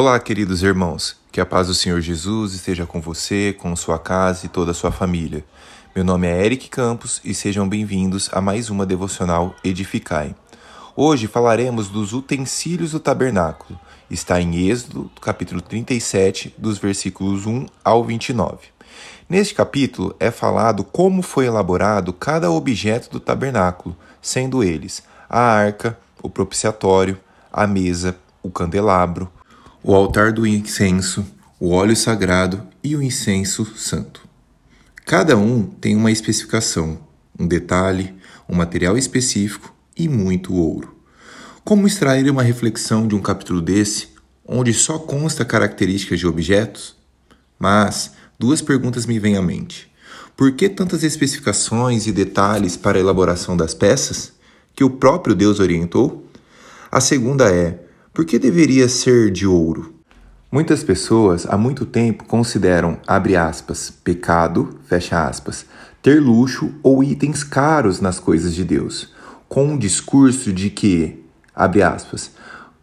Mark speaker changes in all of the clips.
Speaker 1: Olá, queridos irmãos. Que a paz do Senhor Jesus esteja com você, com sua casa e toda a sua família. Meu nome é Eric Campos e sejam bem-vindos a mais uma devocional Edificai. Hoje falaremos dos utensílios do tabernáculo. Está em Êxodo, capítulo 37, dos versículos 1 ao 29. Neste capítulo é falado como foi elaborado cada objeto do tabernáculo, sendo eles a arca, o propiciatório, a mesa, o candelabro, o altar do incenso, o óleo sagrado e o incenso santo. Cada um tem uma especificação, um detalhe, um material específico e muito ouro. Como extrair uma reflexão de um capítulo desse, onde só consta características de objetos? Mas duas perguntas me vêm à mente. Por que tantas especificações e detalhes para a elaboração das peças que o próprio Deus orientou? A segunda é: por que deveria ser de ouro? Muitas pessoas há muito tempo consideram, abre aspas, pecado, fecha aspas, ter luxo ou itens caros nas coisas de Deus, com um discurso de que, abre aspas,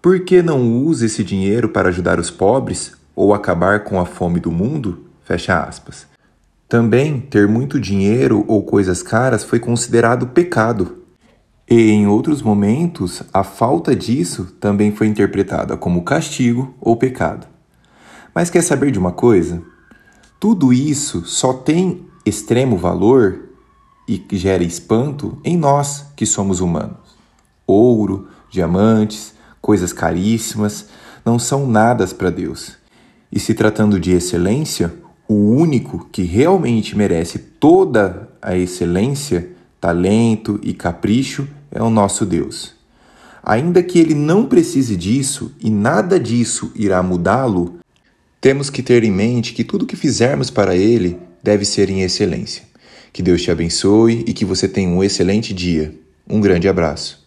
Speaker 1: por que não usa esse dinheiro para ajudar os pobres ou acabar com a fome do mundo? Fecha aspas. Também ter muito dinheiro ou coisas caras foi considerado pecado, e em outros momentos, a falta disso também foi interpretada como castigo ou pecado. Mas quer saber de uma coisa? Tudo isso só tem extremo valor e gera espanto em nós que somos humanos. Ouro, diamantes, coisas caríssimas não são nadas para Deus. E se tratando de excelência, o único que realmente merece toda a excelência talento e capricho é o nosso Deus. Ainda que ele não precise disso e nada disso irá mudá-lo, temos que ter em mente que tudo que fizermos para ele deve ser em excelência. Que Deus te abençoe e que você tenha um excelente dia. Um grande abraço.